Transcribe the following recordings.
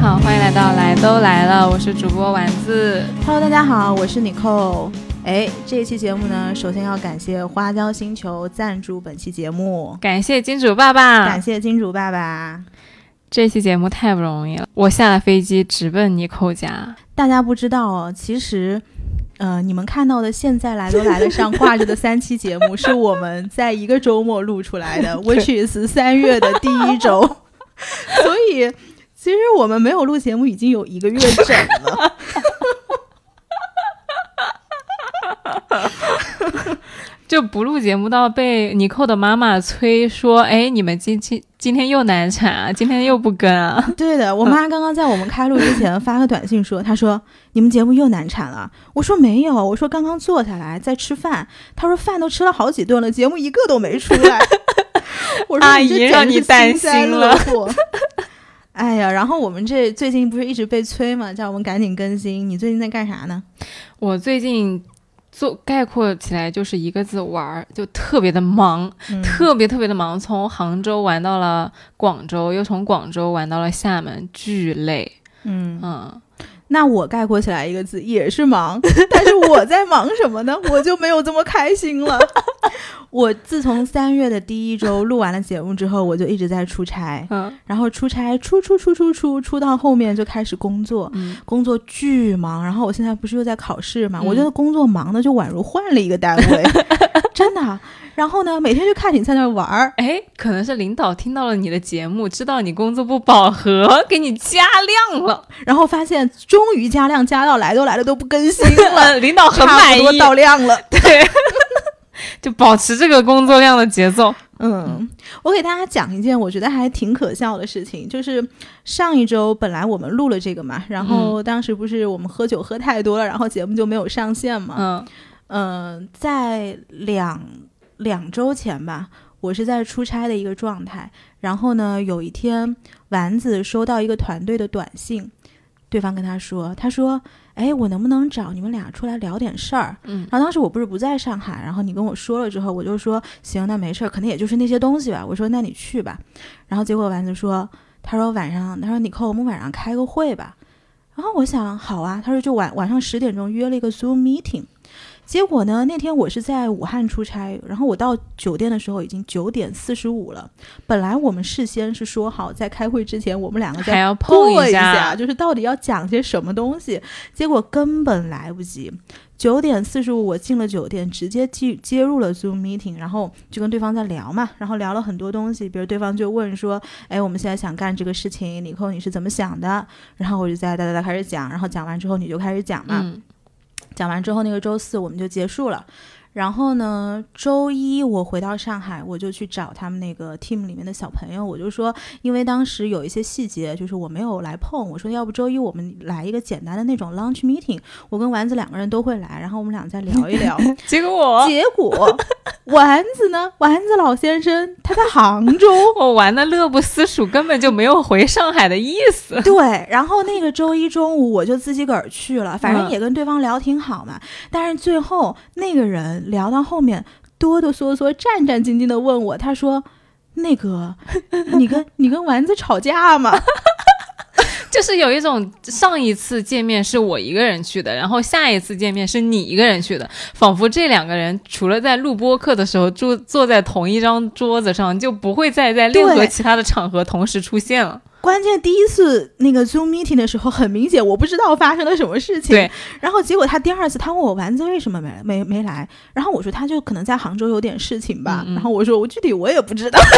家好，欢迎来到来都来了，我是主播丸子。Hello，大家好，我是 Nicole。哎，这一期节目呢，首先要感谢花椒星球赞助本期节目，感谢金主爸爸，感谢金主爸爸。这期节目太不容易了，我下了飞机直奔尼寇家。大家不知道哦，其实，呃，你们看到的现在来都来了上挂着的三期节目，是我们在一个周末录出来的，which is 三月的第一周，所以其实我们没有录节目已经有一个月整了。就不录节目到被尼寇的妈妈催说：“哎，你们今今今天又难产啊，今天又不跟啊。对的，我妈刚刚在我们开录之前发个短信说，她说你们节目又难产了。我说没有，我说刚刚坐下来在吃饭。她说饭都吃了好几顿了，节目一个都没出来。我说阿姨让你担心了。哎呀，然后我们这最近不是一直被催嘛，叫我们赶紧更新。你最近在干啥呢？我最近做概括起来就是一个字玩儿，就特别的忙，嗯特别特别的忙。从杭州玩到了广州，又从广州玩到了厦门，巨累。嗯，嗯，那我概括起来一个字也是忙，但是我在忙什么呢？我就没有这么开心了。我自从三月的第一周录完了节目之后，我就一直在出差，嗯然后出差出出出出出出到后面就开始工作，嗯，工作巨忙。然后我现在不是又在考试嘛，嗯我觉得工作忙的就宛如换了一个单位，真的。然后呢，每天就看你在那玩儿，哎，可能是领导听到了你的节目，知道你工作不饱和，给你加量了。然后发现终于加量加到来都来了都不更新了，领导很满意，到量了。对，就保持这个工作量的节奏。嗯，我给大家讲一件我觉得还挺可笑的事情，就是上一周本来我们录了这个嘛，然后当时不是我们喝酒喝太多了，然后节目就没有上线嘛。嗯嗯、在两两周前吧，我是在出差的一个状态，然后呢，有一天丸子收到一个团队的短信，对方跟他说，他说。哎，我能不能找你们俩出来聊点事儿？嗯然后当时我不是不在上海，然后你跟我说了之后，我就说行，那没事儿，可能也就是那些东西吧。我说那你去吧。然后结果丸子说，他说晚上，他说你扣我们晚上开个会吧。然后我想好啊，他说就晚晚上十点钟约了一个 Zoom meeting。结果呢，那天我是在武汉出差，然后我到酒店的时候已经九点四十五了。本来我们事先是说好，在开会之前我们两个还再要碰一下就是到底要讲些什么东西。结果根本来不及。九点四十五，我进了酒店，直接进接入了 Zoom meeting，然后就跟对方在聊嘛，然后聊了很多东西，比如对方就问说，哎，我们现在想干这个事情，李扣你是怎么想的？然后我就在哒哒哒开始讲，然后讲完之后你就开始讲嘛，嗯讲完之后，那个周四我们就结束了。然后呢，周一我回到上海，我就去找他们那个 team 里面的小朋友，我就说，因为当时有一些细节，就是我没有来碰，我说要不周一我们来一个简单的那种 lunch meeting，我跟丸子两个人都会来，然后我们俩再聊一聊。结果我结果丸子呢，丸子老先生他在杭州，我玩的乐不思蜀，根本就没有回上海的意思。对，然后那个周一中午我就自己个儿去了，反正嗯也跟对方聊挺好嘛。但是最后那个人聊到后面，哆哆嗦嗦、战战兢兢的问我，他说：“那个，你跟你跟丸子吵架吗 就是有一种上一次见面是我一个人去的，然后下一次见面是你一个人去的，仿佛这两个人除了在录播课的时候坐坐在同一张桌子上，就不会再在任何其他的场合同时出现了。？”关键第一次那个 Zoom meeting 的时候，很明显我不知道发生了什么事情。对，然后结果他第二次他问我丸子为什么没没没来，然后我说他就可能在杭州有点事情吧。嗯嗯然后我说我具体我也不知道。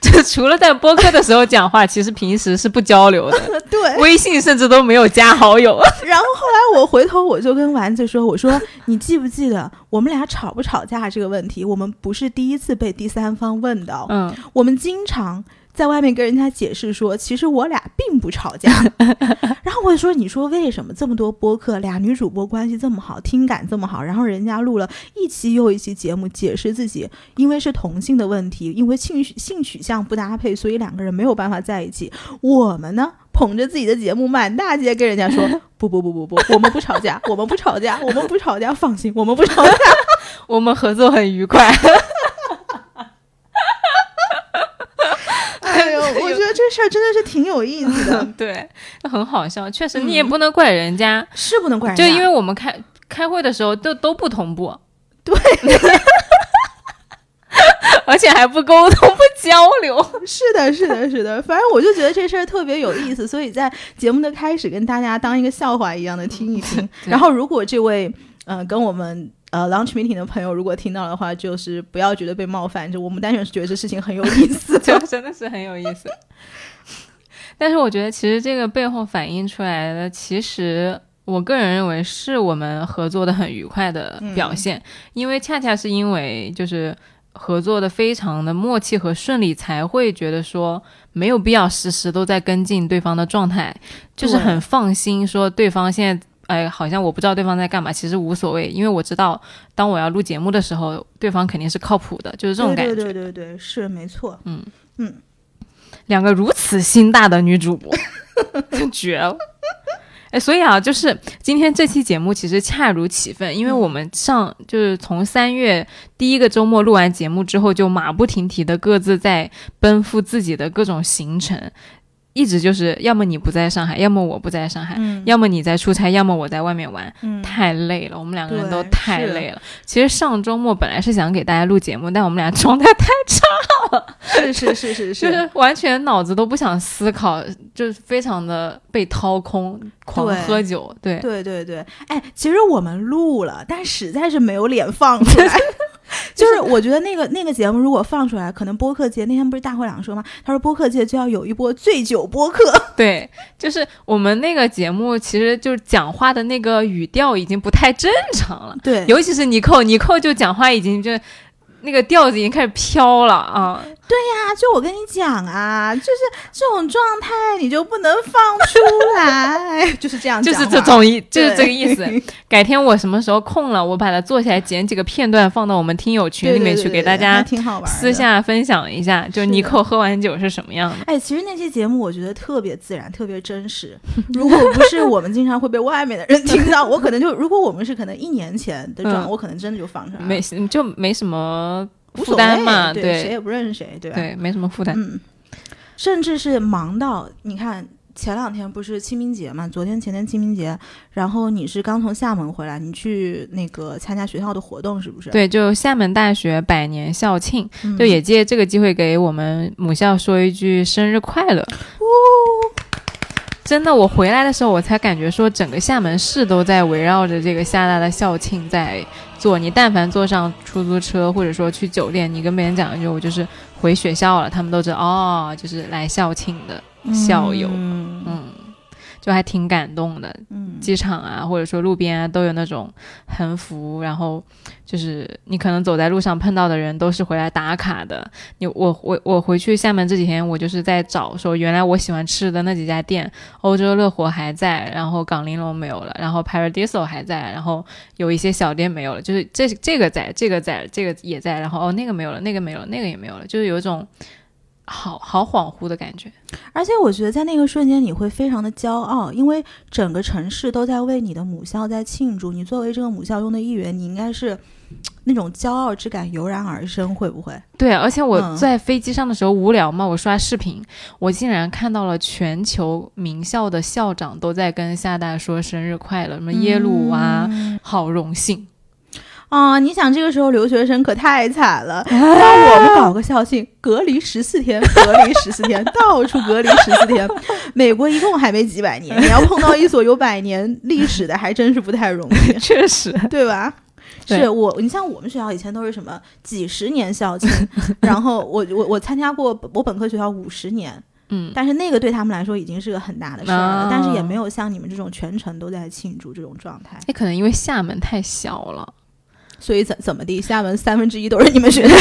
就 除了在播客的时候讲话，其实平时是不交流的，对，微信甚至都没有加好友。然后后来我回头我就跟丸子说：“我说你记不记得我们俩吵不吵架这个问题？我们不是第一次被第三方问到，嗯，我们经常在外面跟人家解释说，其实我俩并不吵架。然后我就说：你说为什么这么多播客俩女主播关系这么好，听感这么好，然后人家录了一期又一期节目解释自己，因为是同性的问题，因为性性取向不搭配，所以两个人没有办法在一起。我们呢？”捧着自己的节目满大街跟人家说 不不不不不，我们不吵架，我们不吵架，我们不吵架，放心，我们不吵架。我们合作很愉快。事儿真的是挺有意思的，对，很好笑。确实，嗯你也不能怪人家，是不能怪人家，就因为我们开开会的时候都都不同步，对，而且还不沟通、不交流。是的，是的，是的，反正我就觉得这事儿特别有意思，所以在节目的开始跟大家当一个笑话一样的听一听。然后，如果这位呃跟我们呃 lunch meeting 的朋友如果听到的话，就是不要觉得被冒犯，就我们单纯是觉得这事情很有意思。就真的是很有意思。但是我觉得，其实这个背后反映出来的，其实我个人认为是我们合作的很愉快的表现，因为恰恰是因为就是合作的非常的默契和顺利，才会觉得说没有必要时时都在跟进对方的状态，就是很放心说对方现在。哎，好像我不知道对方在干嘛，其实无所谓，因为我知道，当我要录节目的时候，对方肯定是靠谱的，就是这种感觉。对对对是没错。嗯嗯两个如此心大的女主播，绝了！哎，所以啊，就是今天这期节目其实恰如其分，因为我们上就是从三月第一个周末录完节目之后，就马不停蹄的各自在奔赴自己的各种行程，一直就是要么你不在上海，要么我不在上海，嗯。要么你在出差，要么我在外面玩，嗯，太累了，我们两个人都太累了。其实上周末本来是想给大家录节目，但我们俩状态太差了。是是是是，就是完全脑子都不想思考，就是非常的被掏空，狂喝酒，对，对对对，哎，其实我们录了，但实在是没有脸放出来。就是我觉得那个那个节目如果放出来，可能播客界那天不是大会长说吗？他说播客界就要有一波醉酒播客。对，就是我们那个节目，其实就是讲话的那个语调已经不太正常了，对尤其是尼寇，尼寇就讲话已经就那个调子已经开始飘了啊，啊，就我跟你讲啊，就是这种状态你就不能放出来，就是这样就，是这种意，就是这个意思。改天我什么时候空了，我把它做下来，剪几个片段放到我们听友群里面去，对对对给大家私。下分享一下，就尼寇喝完酒是什么样的。哎，其实那期节目我觉得特别自然，特别真实。如果不是我们经常会被外面的人听到，我可能就如果我们是可能一年前的状，嗯我可能真的就放出来了，没就没什么负担嘛，对，谁也不认识谁，对吧？对，没什么负担。嗯，甚至是忙到你看。前两天不是清明节嘛？昨天前天清明节，然后你是刚从厦门回来，你去那个参加学校的活动是不是？，对，就厦门大学百年校庆，嗯、就也借这个机会给我们母校说一句生日快乐。真的，我回来的时候，我才感觉说，整个厦门市都在围绕着这个厦大的校庆在做。你但凡坐上出租车，或者说去酒店，你跟别人讲一句，我就是回学校了，他们都知道哦，就是来校庆的校友。嗯嗯，就还挺感动的。嗯，机场啊，或者说路边啊，都有那种横幅，然后就是你可能走在路上碰到的人都是回来打卡的。你我我我回去厦门这几天，我就是在找说，原来我喜欢吃的那几家店，欧洲乐活还在，然后港玲珑没有了，然后 Paradiso 还在，然后有一些小店没有了，就是这这个在，这个在，这个也在，然后哦那个没有了，那个没有了，那个也没有了，就是有一种好好恍惚的感觉。而且我觉得在那个瞬间你会非常的骄傲，因为整个城市都在为你的母校在庆祝。你作为这个母校中的一员，你应该是那种骄傲之感油然而生，会不会？对，而且我嗯在飞机上的时候无聊嘛，我刷视频，我竟然看到了全球名校的校长都在跟厦大说生日快乐，什么耶鲁啊，嗯好荣幸。啊、你想这个时候留学生可太惨了。让我们搞个校庆，隔离十四天，隔离十四天，到处隔离十四天。美国一共还没几百年，你要碰到一所有百年历史的，还真是不太容易。确实，对吧？是我，你像我们学校以前都是什么几十年校庆，然后我我我参加过我本科学校五十年，嗯，但是那个对他们来说已经是个很大的事儿了，哦但是也没有像你们这种全程都在庆祝这种状态。那可能因为厦门太小了，所以怎怎么地，厦门三分之一都是你们学校，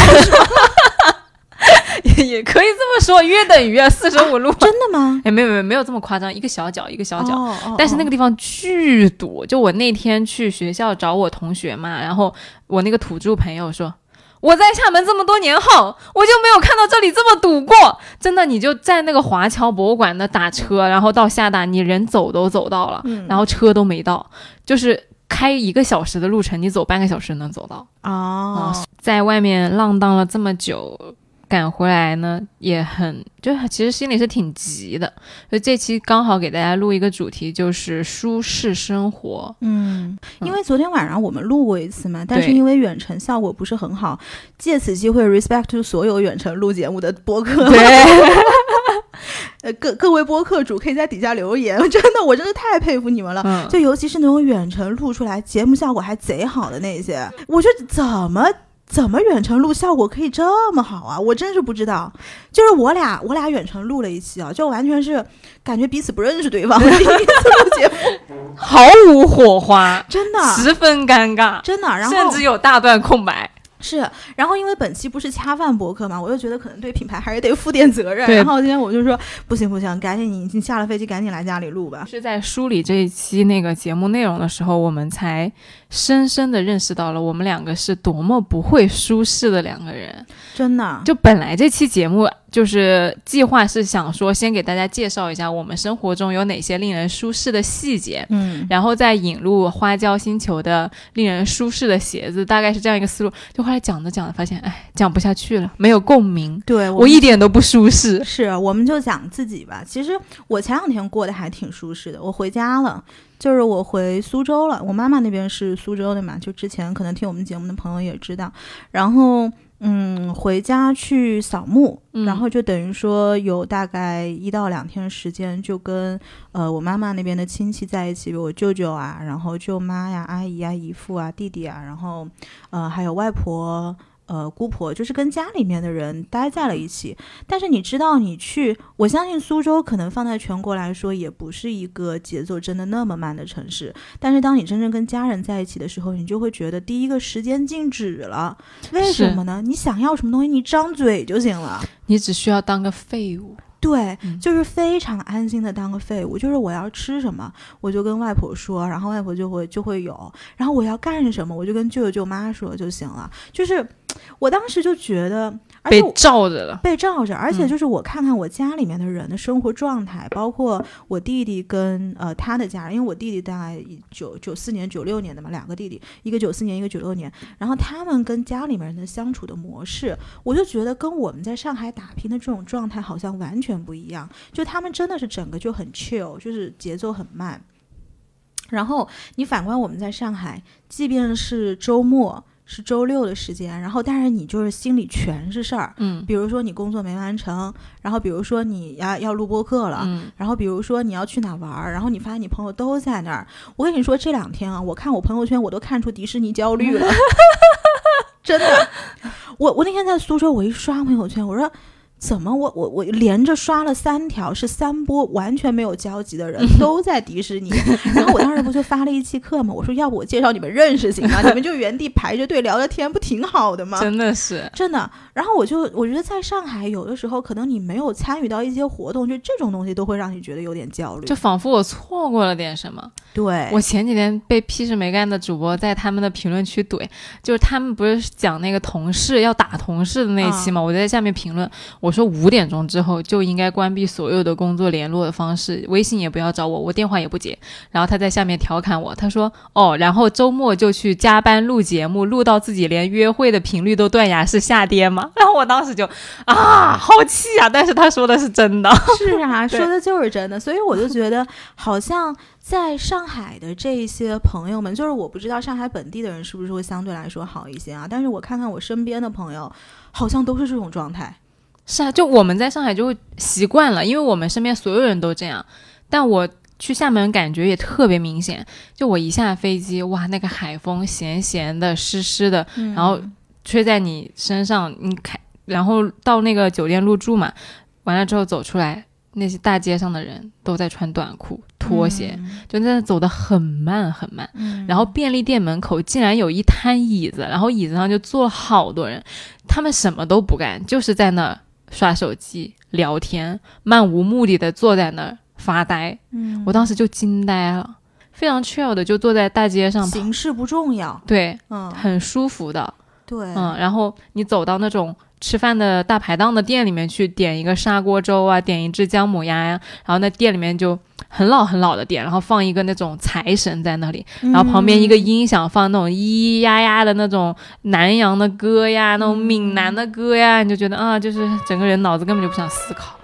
也 也可以这么说，约等于啊，四舍五入。真的吗？哎，没有没有没有这么夸张，一个小角一个小角。哦哦但是那个个地方巨堵，就我那天去学校找我同学嘛，然后我那个土著朋友说，我在厦门这么多年后，我就没有看到这里这么堵过。真的，你就在那个华侨博物馆那打车，然后到厦大，你人走都走到了，嗯然后车都没到，就是开一个小时的路程，你走半个小时能走到。哦，在外面浪荡了这么久，赶回来呢，也很就其实心里是挺急的。所以这期刚好给大家录一个主题，就是舒适生活。嗯，因为昨天晚上我们录过一次嘛，但是因为远程效果不是很好，借此机会 respect to 所有远程录节目的播客。对，呃，各各位播客主可以在底下留言，真的，我真的太佩服你们了。嗯，就尤其是那种远程录出来节目效果还贼好的那些，我觉得怎么怎么远程录效果可以这么好啊？我真是不知道。就是我俩我俩远程录了一期啊，就完全是感觉彼此不认识对方，第一次录节目，毫无火花，真的十分尴尬，真的。然后甚至有大段空白。是，然后因为本期不是恰饭博客嘛，我就觉得可能对品牌还是得负点责任。然后今天我就说不行不行，赶紧你你下了飞机赶紧来家里录吧。是在梳理这一期那个节目内容的时候，我们才深深的认识到了我们两个是多么不会舒适的两个人。真的，就本来这期节目就是计划是想说，先给大家介绍一下我们生活中有哪些令人舒适的细节，嗯，然后再引入花椒星球的令人舒适的鞋子，大概是这样一个思路。就后来讲着讲着发现，哎，讲不下去了，没有共鸣，对我一点都不舒适。是，我们就讲自己吧。其实我前两天过得还挺舒适的，我回家了，就是我回苏州了。我妈妈那边是苏州的嘛，就之前可能听我们节目的朋友也知道。然后，嗯，回家去扫墓，嗯然后就等于说有大概一到两天时间，就跟呃我妈妈那边的亲戚在一起，比如我舅舅啊，然后舅妈呀、阿姨啊、姨父啊、弟弟啊，然后呃还有外婆。呃，姑婆就是跟家里面的人待在了一起，但是你知道，你去，我相信苏州可能放在全国来说，也不是一个节奏真的那么慢的城市。但是当你真正跟家人在一起的时候，你就会觉得，第一个时间静止了，为什么呢？你想要什么东西，你张嘴就行了。你只需要当个废物。对，嗯就是非常安心的当个废物，就是我要吃什么，我就跟外婆说，然后外婆就会就会有，然后我要干什么，我就跟舅舅舅妈说就行了。就是我当时就觉得，被我罩着了。被罩着，而且嗯就是我看看我家里面的人的生活状态，包括我弟弟跟呃他的家人，因为我弟弟大概九九四年、九六年的嘛，两个弟弟，一个九四年，一个九六年，然后他们跟家里面人的相处的模式，我就觉得跟我们在上海打拼的这种状态好像完全不一样，就他们真的是整个就很 chill，就是节奏很慢。然后你反观我们在上海，即便是周末。是周六的时间，然后但是你就是心里全是事儿，嗯比如说你工作没完成，然后比如说你要要录播课了，嗯，然后比如说你要去哪玩儿，然后你发现你朋友都在那儿。我跟你说，这两天啊，我看我朋友圈，我都看出迪士尼焦虑了，真的。我我那天在苏州，我一刷朋友圈，我说。怎么我我我连着刷了三条，是三波完全没有交集的人都在迪士尼，然后我当时不就发了一期课吗？我说要不我介绍你们认识行吗？你们就原地排着队聊聊天，不挺好的吗？真的是。真的，然后我就我觉得在上海，有的时候可能你没有参与到一些活动，就这种东西都会让你觉得有点焦虑。就仿佛我错过了点什么。对，我前几天被屁事没干的主播在他们的评论区怼，就是他们不是讲那个同事要打同事的那一期嘛，我就在下面评论，我说五点钟之后就应该关闭所有的工作联络的方式，微信也不要找我，我电话也不接。然后他在下面调侃我，他说哦，然后周末就去加班录节目，录到自己连约会的频率都断崖式下跌吗？然后我当时就啊，好气啊！但是他说的是真的，是啊，说的就是真的，所以我就觉得好像在上海的这一些朋友们，就是我不知道上海本地的人是不是会相对来说好一些啊，但是我看看我身边的朋友，好像都是这种状态。是啊，就我们在上海就会习惯了，因为我们身边所有人都这样。但我去厦门感觉也特别明显，就我一下飞机，哇，那个海风咸咸的、湿湿的，嗯然后吹在你身上，你开，然后到那个酒店入住嘛，完了之后走出来，那些大街上的人都在穿短裤、拖鞋，就在那走得很慢很慢。嗯，然后便利店门口竟然有一摊椅子，然后椅子上就坐了好多人，他们什么都不干，就是在那儿刷手机、聊天，漫无目的的坐在那儿发呆。嗯，我当时就惊呆了，非常 chill 的就坐在大街上，形式不重要，对，嗯，很舒服的，对，嗯，然后你走到那种吃饭的大排档的店里面去点一个砂锅粥啊，点一只姜母鸭呀，然后那店里面就很老很老的店，然后放一个那种财神在那里，然后旁边一个音响放那种咿咿呀呀的那种南洋的歌呀，那种闽南的歌呀，你就觉得啊，就是整个人脑子根本就不想思考。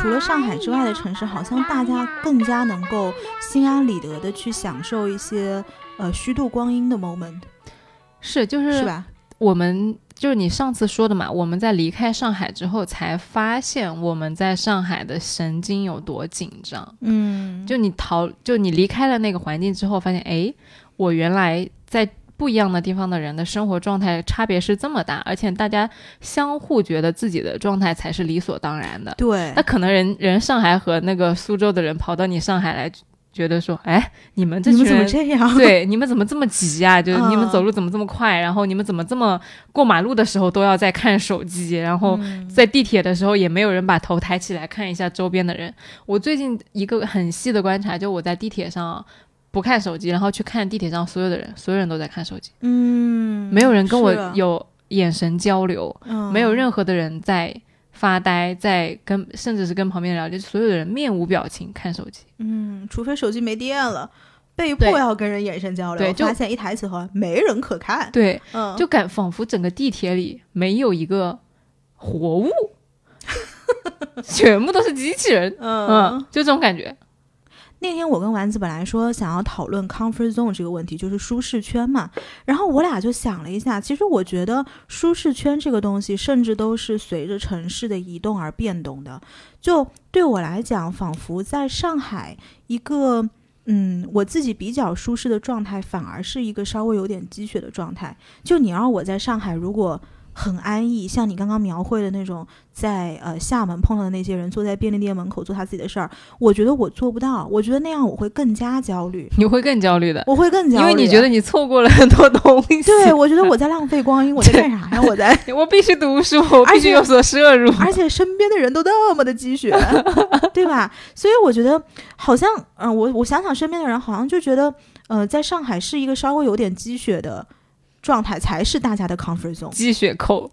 除了上海之外的城市，好像大家更加能够心安理得的去享受一些呃虚度光阴的 moment。是，就是是吧？我们就是你上次说的嘛，我们在离开上海之后，才发现我们在上海的神经有多紧张。嗯，就你逃，就你离开了那个环境之后，发现哎，我原来在。不一样的地方的人的生活状态差别是这么大，而且大家相互觉得自己的状态才是理所当然的。对，那可能人人上海和那个苏州的人跑到你上海来，觉得说，哎，你们这群人怎么这样？对，你们怎么这么急啊？就是你们走路怎么这么快？然后你们怎么这么过马路的时候都要在看手机？然后在地铁的时候也没有人把头抬起来看一下周边的人。我最近一个很细的观察，就我在地铁上。不看手机，然后去看地铁上所有的人，所有人都在看手机。嗯，没有人跟我有眼神交流，没有任何的人在发呆，在跟甚至是跟旁边聊，天所有的人面无表情看手机。嗯，除非手机没电了，被迫要跟人眼神交流。对，发现一抬起头没人可看。对，嗯，就感仿佛整个地铁里没有一个活物，全部都是机器人。嗯，就这种感觉。那天我跟丸子本来说想要讨论 comfort zone 这个问题，就是舒适圈嘛。然后我俩就想了一下，其实我觉得舒适圈这个东西，甚至都是随着城市的移动而变动的。就对我来讲，仿佛在上海一个嗯我自己比较舒适的状态，反而是一个稍微有点积雪的状态。就你让我在上海，如果很安逸，像你刚刚描绘的那种，在呃厦门碰到的那些人，坐在便利店门口做他自己的事儿，我觉得我做不到，我觉得那样我会更加焦虑。你会更焦虑的，我会更焦虑，因为你觉得你错过了很多东西。对，我觉得我在浪费光阴，我在干啥呀？我在，我必须读书，我必须有所摄入，而且身边的人都那么的积雪，对吧？所以我觉得好像，嗯，我我想想身边的人，好像就觉得，呃，在上海是一个稍微有点积雪的。状态才是大家的 comfort zone，鸡血 扣，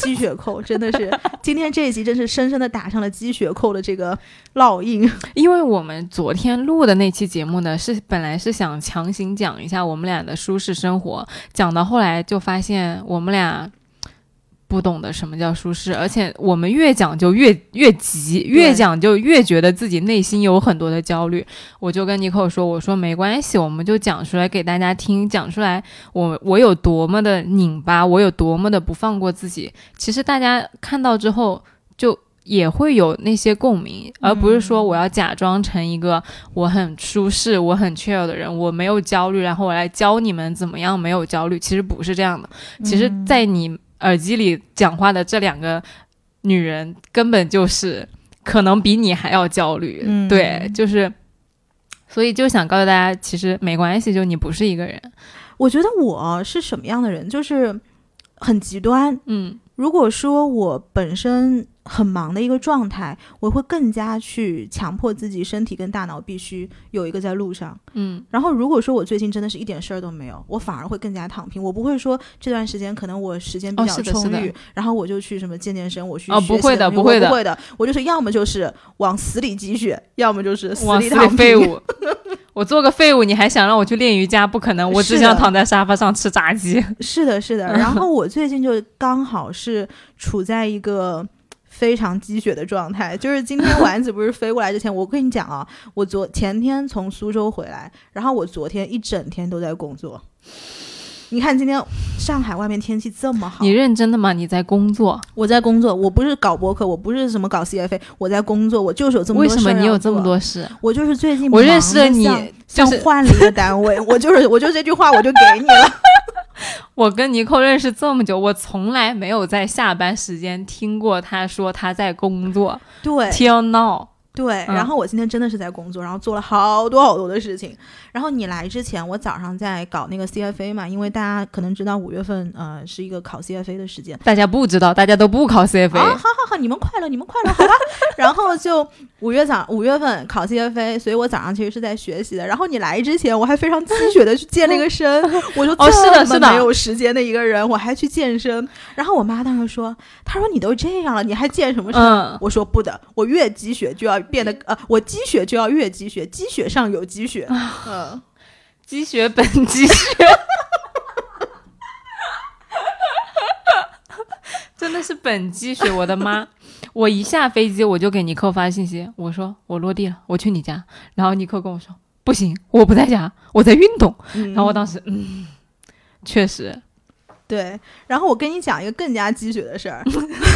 鸡血扣真的是今天这一集真是深深的打上了鸡血扣的这个烙印。因为我们昨天录的那期节目呢，是本来是想强行讲一下我们俩的舒适生活，讲到后来就发现我们俩。不懂得什么叫舒适，而且我们越讲就越越急，越讲就越觉得自己内心有很多的焦虑。我就跟尼克说：“我说没关系，我们就讲出来给大家听，讲出来我我有多么的拧巴，我有多么的不放过自己。其实大家看到之后，就也会有那些共鸣，而不是说我要假装成一个我很舒适、我很 chill 的人，我没有焦虑，然后我来教你们怎么样没有焦虑。其实不是这样的，其实，在你。”耳机里讲话的这两个女人，根本就是可能比你还要焦虑。对，就是，所以就想告诉大家，其实没关系，就你不是一个人。我觉得我是什么样的人，就是很极端。嗯，如果说我本身。很忙的一个状态，我会更加去强迫自己身体跟大脑必须有一个在路上。嗯，然后如果说我最近真的是一点事儿都没有，我反而会更加躺平。我不会说这段时间可能我时间比较充裕，然后我就去什么健健身，我去哦不会的不会的不会的，我就是要么就是往死里积雪，要么就是死里躺废 物。我做个废物，你还想让我去练瑜伽？不可能，我只想躺在沙发上吃炸鸡。是的，是的。然后我最近就刚好是处在一个。非常积雪的状态，就是今天 丸子不是飞过来之前，我跟你讲啊，我昨前天从苏州回来，然后我昨天一整天都在工作。你看今天上海外面天气这么好你，认真的吗？你在工作？我在工作，我不是搞博客，我不是什么搞 CFA，我在工作，我就是有这么多为什么事你有这么？多事？我就是最近我认识了你像换了一个单位，我就是我就这句话我就给你了。我跟尼寇认识这么久，我从来没有在下班时间听过他说他在工作。对 Till now，对，嗯然后我今天真的是在工作，然后做了好多好多的事情。然后你来之前，我早上在搞那个 CFA 嘛，因为大家可能知道五月份呃是一个考 CFA 的时间。大家不知道，大家都不考 CFA。啊，好好好，你们快乐，你们快乐，好吧。然后就五月早五月份考 CFA，所以我早上其实是在学习的。然后你来之前，我还非常鸡血的去健了一个身，我就哦是的是的没有时间的一个人，我还去健身。然后我妈当时说，她说你都这样了，你还健什么身？嗯，我说不的，我越积雪就要变得呃，我积雪就要越积雪，积雪上有积雪。嗯，积雪本积雪，真的是本积雪，我的妈！我一下飞机我就给尼克发信息，我说我落地了，我去你家。然后尼克跟我说不行，我不在家，我在运动。然后我当时嗯，确实，对。然后我跟你讲一个更加积雪的事儿，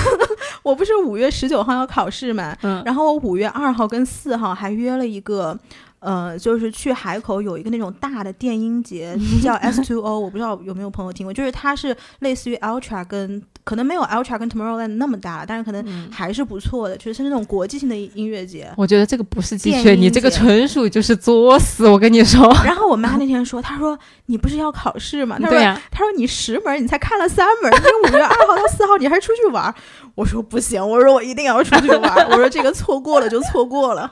我不是五月十九号要考试嘛，嗯然后我五月二号跟四号还约了一个。呃，就是去海口有一个那种大的电音节，叫 S Two O，我不知道有没有朋友听过，就是它是类似于 Ultra 跟可能没有 Ultra 跟 Tomorrowland 那么大，但是可能嗯，还是不错的，就是那种国际性的音乐节。我觉得这个不是积雪，电音你这个纯属就是作死。我跟你说，然后我妈那天说，她说你不是要考试吗？她说对呀、她说你十门你才看了三门，你五月二号到四号你还出去玩。我说不行，我说我一定要出去玩。我说这个错过了就错过了。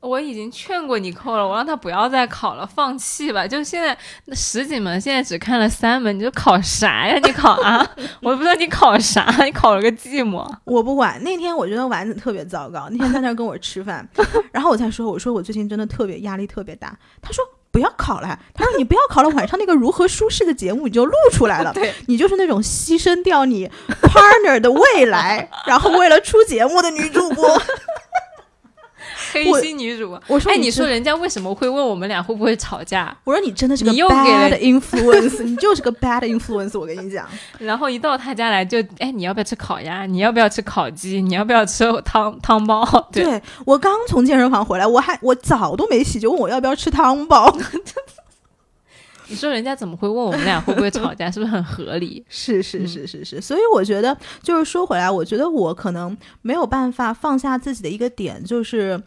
我已经劝过你扣了，我让他不要再考了，放弃吧。就现在那十几门，现在只看了三门，你就考啥呀？你考啊？我不知道你考啥，你考了个寂寞。我不管。那天我觉得丸子特别糟糕，那天在那儿跟我吃饭，然后我才说，我说我最近真的特别压力特别大。他说不要考了，他说你不要考了，晚上那个如何舒适的节目你就录出来了。你就是那种牺牲掉你 partner 的未来，然后为了出节目的女主播。黑心女主。我说哎，你说人家为什么会问我们俩会不会吵架？我说你真的是个你又给了 bad influence，你就是个 bad influence，我跟你讲。然后一到他家来就，哎，你要不要吃烤鸭？你要不要吃烤鸡？你要不要吃汤汤包？对，对我刚从健身房回来，我还我澡都没洗，就问我要不要吃汤包。你说人家怎么会问我们俩会不会吵架？是不是很合理？是是是是是，所以我觉得就是说回来，我觉得我可能没有办法放下自己的一个点，就是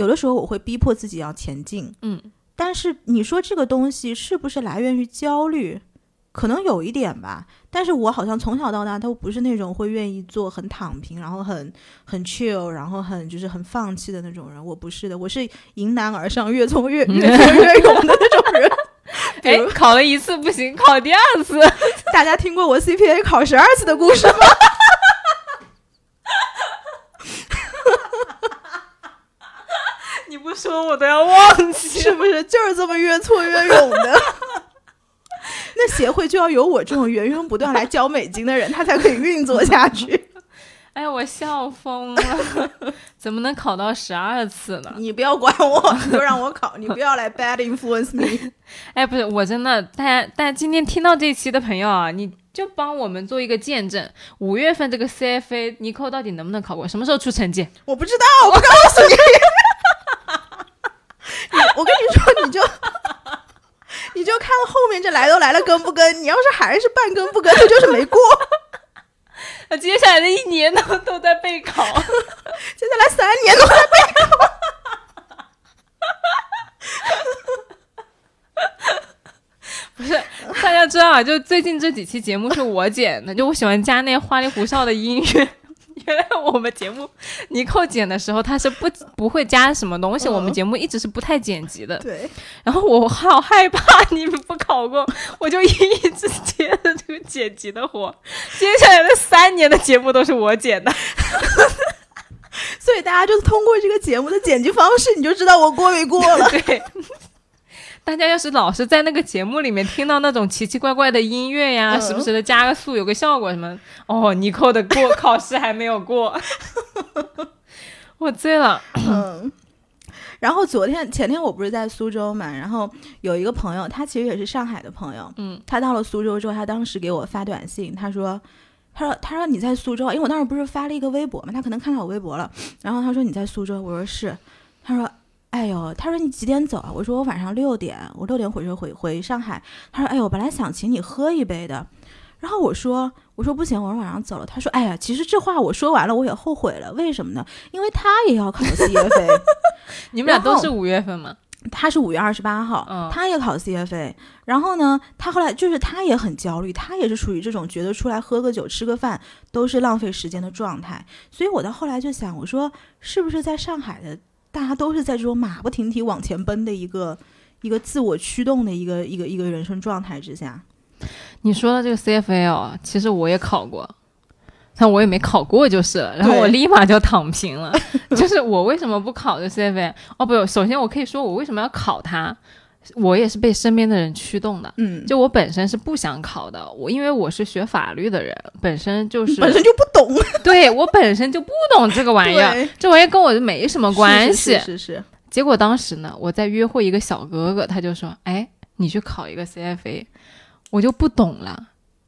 有的时候我会逼迫自己要前进，嗯，但是你说这个东西是不是来源于焦虑？可能有一点吧，但是我好像从小到大都不是那种会愿意做很躺平，然后很很 chill，然后很就是很放弃的那种人。我不是的，我是迎难而上，越挫越 越挫越勇的那种人。比哎如，考了一次不行，考第二次。大家听过我 CPA 考十二次的故事吗？你不说我都要忘记。是不是就是这么越挫越勇的？那协会就要有我这种源源不断来交美金的人，他才可以运作下去。哎，我笑疯了，怎么能考到十二次呢？你不要管我，你就让我考，你不要来 bad influence me。哎，不是，我真的，大家，大家今天听到这期的朋友啊，你就帮我们做一个见证，五月份这个 CFA 尼寇到底能不能考过？什么时候出成绩？我不知道，我不告诉你。你我跟你说，你就你就看后面这来都来了跟不跟。你要是还是半跟不跟，那就是没过。那接下来的一年都都在备考。接下来三年都在备考 不是，大家知道啊，就最近这几期节目是我剪的，就我喜欢加那花里胡哨的音乐。原来我们节目尼寇剪的时候，他是不不会加什么东西，嗯我们节目一直是不太剪辑的。对，然后我好害怕你们不考过，我就一直接着这个剪辑的活。接下来的三年的节目都是我剪的。所以大家就是通过这个节目的剪辑方式，你就知道我过没过了。对，大家要是老是在那个节目里面听到那种奇奇怪怪的音乐呀，嗯时不时的加个速，有个效果什么，哦，你扣的过考试还没有过，我醉了。嗯，然后昨天前天我不是在苏州嘛，然后有一个朋友，他其实也是上海的朋友，嗯，他到了苏州之后，他当时给我发短信，他说。他说：“他说你在苏州，因为我当时不是发了一个微博嘛，他可能看到我微博了。然后他说你在苏州，我说是。他说：哎呦，他说你几点走啊？我说我晚上六点，我六点火车回回上海。他说：哎呦，本来想请你喝一杯的。然后我说我说不行，我说晚上走了。他说：哎呀，其实这话我说完了，我也后悔了。为什么呢？因为他也要考 CFA，你们俩都是五月份吗？他是五月二十八号，嗯他也考 CFA，然后呢，他后来就是他也很焦虑，他也是属于这种觉得出来喝个酒、吃个饭都是浪费时间的状态。所以我到后来就想，我说是不是在上海的大家都是在这种马不停蹄往前奔的一个一个自我驱动的一个一个一个人生状态之下？你说的这个 CFA 哦，其实我也考过，但我也没考过就是了，然后我立马就躺平了。就是我为什么不考这 CFA？哦，不，首先我可以说我为什么要考它，我也是被身边的人驱动的。嗯，就我本身是不想考的，我因为我是学法律的人，本身就是 本身就不懂 对我本身就不懂这个玩意儿，这玩意儿跟我就没什么关系。是是是是结果当时呢，我在约会一个小哥哥，他就说：“哎，你去考一个 CFA。”我就不懂了，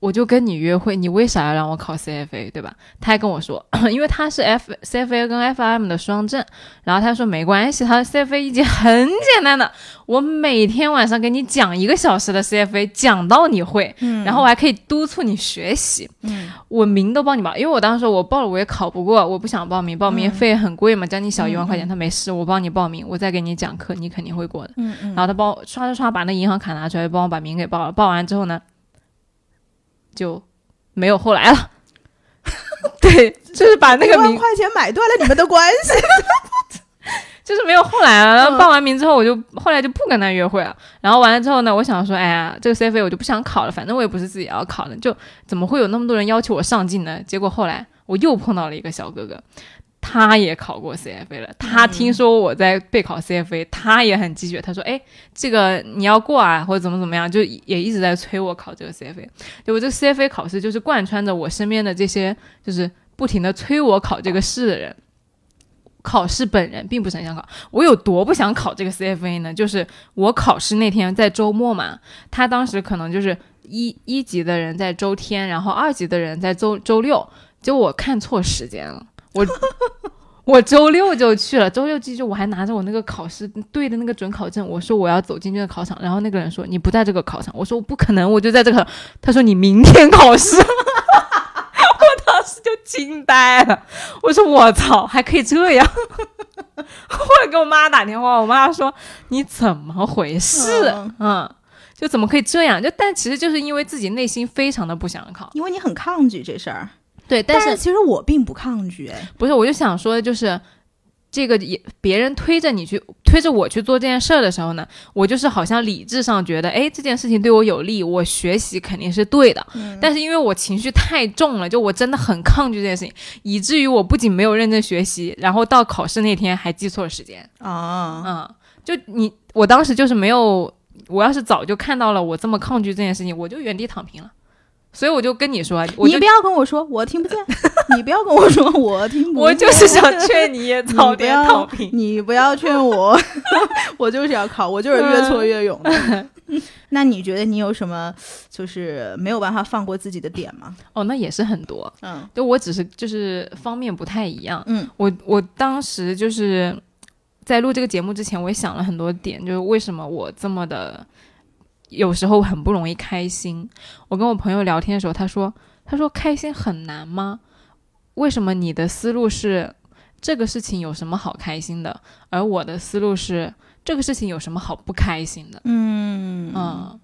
我就跟你约会，你为啥要让我考 CFA，对吧？他还跟我说，因为他是 F CFA 跟 FM 的双证，然后他说没关系，他的 CFA 一级很简单的，我每天晚上给你讲一个小时的 CFA，讲到你会，嗯然后我还可以督促你学习，嗯我名都帮你报，因为我当时我报了我也考不过，我不想报名，报名费很贵嘛，将近小一万块钱。他没事，我帮你报名，我再给你讲课，你肯定会过的。然后他帮我刷刷刷把那银行卡拿出来，帮我把名给报了。报完之后呢，就没有后来了。对，就是把那个名，万块钱买断了你们的关系。就是没有后来了。然后嗯报完名之后，我就后来就不跟他约会了。然后完了之后呢，我想说，哎呀，这个 CFA 我就不想考了，反正我也不是自己要考的，就怎么会有那么多人要求我上进呢？结果后来我又碰到了一个小哥哥。他也考过 CFA 了，他听说我在备考 CFA，、他也很积极。他说：“哎，这个你要过啊，或者怎么怎么样，就也一直在催我考这个 CFA。就我这个 CFA 考试，就是贯穿着我身边的这些，就是不停的催我考这个试的人。考试本人并不是很想考，我有多不想考这个 CFA 呢？就是我考试那天在周末嘛，他当时可能就是一一级的人在周天，然后二级的人在周周六，结果我看错时间了，我 我周六就去了，周六记住我还拿着我那个考试对的那个准考证，我说我要走进这个考场，然后那个人说你不在这个考场，我说我不可能，我就在这个，他说你明天考试。我当时就惊呆了，我说我操，还可以这样！后来给我妈打电话，我妈说你怎么回事？嗯嗯，就怎么可以这样？就但其实就是因为自己内心非常的不想考，因为你很抗拒这事儿，对，但是但其实我并不抗拒，哎，不是，我就想说，就是这个也别人推着你去推着我去做这件事儿的时候呢，我就是好像理智上觉得，哎，这件事情对我有利，我学习肯定是对的。嗯但是因为我情绪太重了，就我真的很抗拒这件事情，以至于我不仅没有认真学习，然后到考试那天还记错了时间。啊，嗯，就你，我当时就是没有，我要是早就看到了我这么抗拒这件事情，我就原地躺平了。所以我就跟你说，我你不要跟我说我听不见，你不要跟我说我听不见，我就是想劝你也你早点躺平。你不要劝我，我就是要考，我就是越挫越勇的。那你觉得你有什么就是没有办法放过自己的点吗？哦，那也是很多。嗯就我只是就是方面不太一样。嗯我我当时就是在录这个节目之前，我也想了很多点，就是为什么我这么的有时候很不容易开心。我跟我朋友聊天的时候，他说他说开心很难吗？为什么你的思路是这个事情有什么好开心的，而我的思路是这个事情有什么好不开心的？嗯嗯，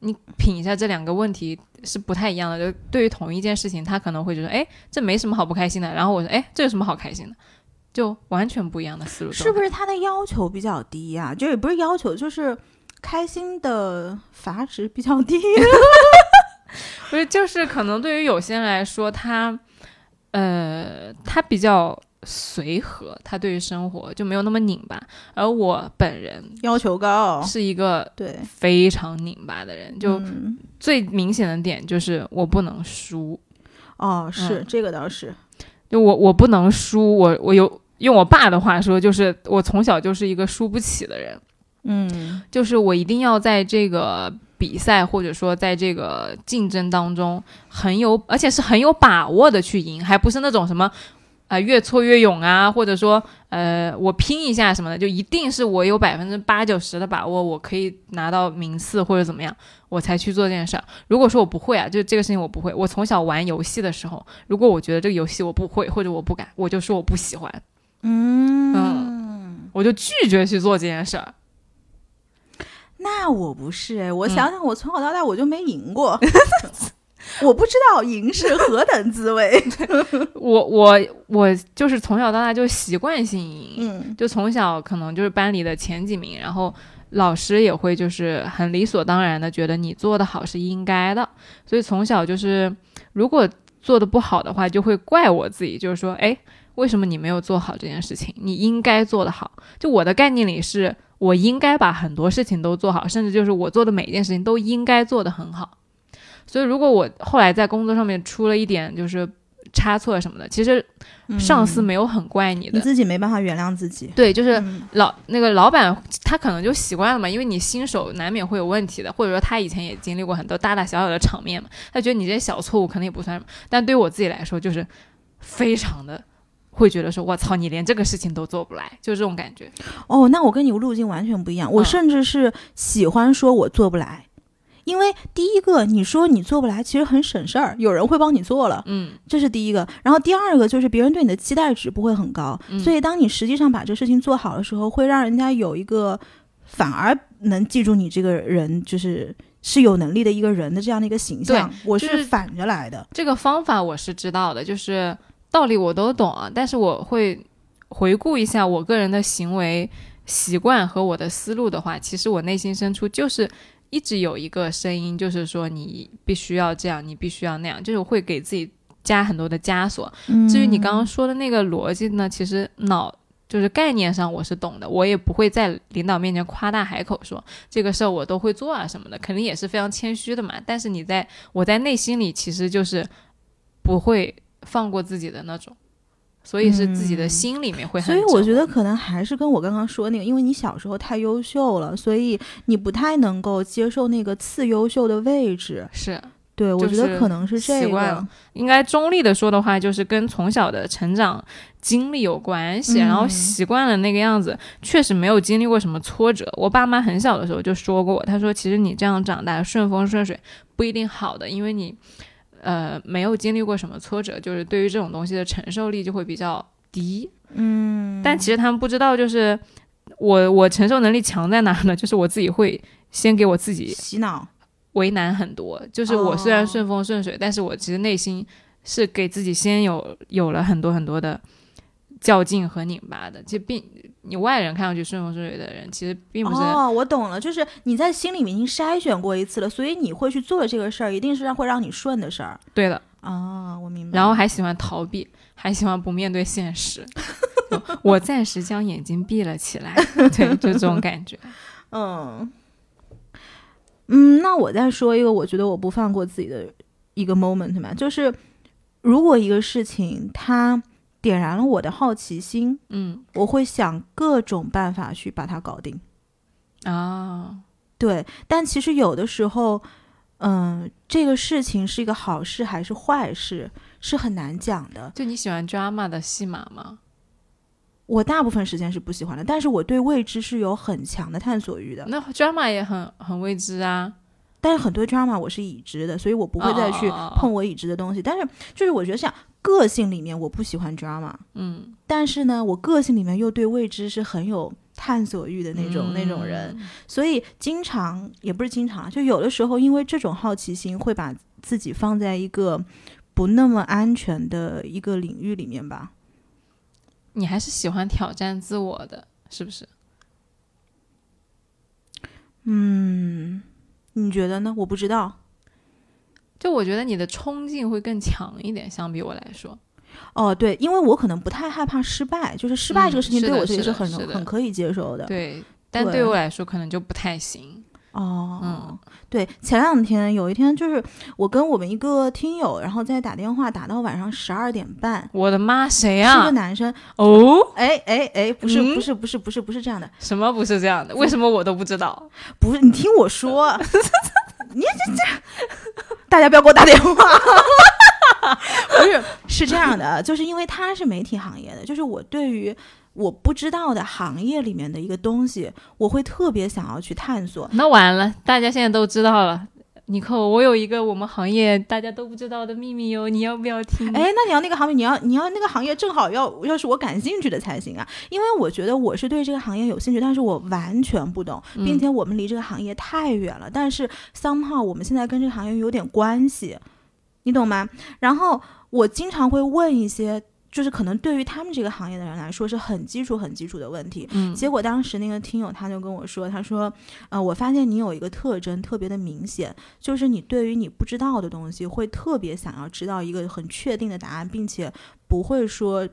你品一下这两个问题是不太一样的。就对于同一件事情，他可能会觉得，哎，这没什么好不开心的。然后我说，哎，这有什么好开心的？就完全不一样的思路。是不？是他的要求比较低呀、就也不是要求，就是开心的阀值比较低。不是，就是可能对于有些人来说，他，呃，他比较随和，他对于生活就没有那么拧巴。而我本人要求高，是一个对，非常拧巴的人，就嗯最明显的点就是我不能输。哦，是、嗯这个倒是，就我我不能输，我我有用我爸的话说，就是我从小就是一个输不起的人，嗯就是我一定要在这个比赛或者说在这个竞争当中很有，而且是很有把握的去赢，还不是那种什么。啊、越挫越勇啊，或者说，呃，我拼一下什么的，就一定是我有百分之八九十的把握，我可以拿到名次或者怎么样，我才去做这件事儿。如果说我不会啊，就这个事情我不会，我从小玩游戏的时候，如果我觉得这个游戏我不会或者我不敢，我就说我不喜欢，嗯我就拒绝去做这件事儿。那我不是哎，我嗯。想想，我从小到大我就没赢过，我不知道赢是何等滋味。我我我就是从小到大就习惯性赢，嗯。就从小可能就是班里的前几名，然后老师也会就是很理所当然的觉得你做的好是应该的，所以从小就是如果做的不好的话，就会怪我自己，就是说，哎，为什么你没有做好这件事情？你应该做得好。就我的概念里是，我应该把很多事情都做好，甚至就是我做的每一件事情都应该做得很好。所以如果我后来在工作上面出了一点就是差错什么的，其实上司没有很怪你的。你自己没办法原谅自己。对，就是嗯老那个老板他可能就习惯了嘛，因为你新手难免会有问题的，或者说他以前也经历过很多大大小小的场面嘛，他觉得你这些小错误可能也不算什么，但对于我自己来说就是非常的会觉得说，我操，你连这个事情都做不来，就这种感觉。哦，那我跟你路径完全不一样。我嗯甚至是喜欢说我做不来，因为第一个你说你做不来，其实很省事儿，有人会帮你做了，嗯这是第一个。然后第二个就是别人对你的期待值不会很高，嗯所以当你实际上把这事情做好的时候，会让人家有一个反而能记住你这个人就是。是有能力的一个人的这样的一个形象，我就是是反着来的。这个方法我是知道的，就是道理我都懂啊，但是我会回顾一下我个人的行为习惯和我的思路的话，其实我内心深处就是一直有一个声音，就是说你必须要这样，你必须要那样，就是会给自己加很多的枷锁。至于你刚刚说的那个逻辑呢，其实脑。就是概念上我是懂的，我也不会在领导面前夸大海口说这个事儿我都会做啊什么的，肯定也是非常谦虚的嘛。但是你在我在内心里其实就是不会放过自己的那种，所以是自己的心里面会很所以我觉得可能还是跟我刚刚说那个，因为你小时候太优秀了，所以你不太能够接受那个次优秀的位置。是对，我觉得可能是这个习惯了。应该中立的说的话，就是跟从小的成长经历有关系，嗯然后习惯了那个样子，确实没有经历过什么挫折。我爸妈很小的时候就说过我，他说其实你这样长大顺风顺水不一定好的，因为你呃没有经历过什么挫折，就是对于这种东西的承受力就会比较低。嗯，但其实他们不知道，就是我我承受能力强在哪呢？就是我自己会先给我自己洗脑。为难很多。就是我虽然哦顺风顺水，但是我其实内心是给自己先有有了很多很多的较劲和拧巴的。其实并你外人看上去顺风顺水的人，其实并不是、哦，我懂了，就是你在心里面已经筛选过一次了，所以你会去做的这个事儿，一定是让会让你顺的事儿对的。啊、我明白。然后还喜欢逃避，还喜欢不面对现实。我暂时将眼睛闭了起来，对，就这种感觉。嗯嗯，那我再说一个，我觉得我不放过自己的一个 moment 嘛，就是如果一个事情它点燃了我的好奇心，嗯我会想各种办法去把它搞定。啊，对，但其实有的时候，嗯，这个事情是一个好事还是坏事，是很难讲的。就你喜欢 drama 的戏码吗？我大部分时间是不喜欢的，但是我对未知是有很强的探索欲的。那 drama 也很很未知啊。但是很多 drama 我是已知的，所以我不会再去碰我已知的东西。但是就是我觉得像个性里面，我不喜欢 drama，嗯，但是呢，我个性里面又对未知是很有探索欲的那种、那种人，嗯所以经常也不是经常，就有的时候因为这种好奇心，会把自己放在一个不那么安全的一个领域里面吧。你还是喜欢挑战自我的，是不是？嗯，你觉得呢？我不知道。就我觉得你的冲劲会更强一点，相比我来说。哦，对，因为我可能不太害怕失败，就是失败这个事情对我这个很很可以接受的。对，但对对我来说可能就不太行。哦，嗯对，前两天有一天就是我跟我们一个听友，然后在打电话打到晚上十二点半，我的妈，谁是啊个？男生，哦，哎哎哎，不是嗯不是不是不是不是这样的，什么不是这样的？为什么我都不知道？不是你听我说，你这这，大家不要给我打电话。不是，是这样的，就是因为他是媒体行业的，就是我对于我不知道的行业里面的一个东西，我会特别想要去探索。那完了，大家现在都知道了。尼克，我有一个我们行业大家都不知道的秘密哟，你要不要听？哎，那你要那个行业，你要你要那个行业正好要要是我感兴趣的才行啊，因为我觉得我是对这个行业有兴趣，但是我完全不懂，并且我们离这个行业太远了。但是 somehow 我们现在跟这个行业有点关系，你懂吗？然后我经常会问一些。就是可能对于他们这个行业的人来说是很基础、很基础的问题。嗯，结果当时那个听友他就跟我说，他说，呃，我发现你有一个特征特别的明显，就是你对于你不知道的东西会特别想要知道一个很确定的答案，并且不会说。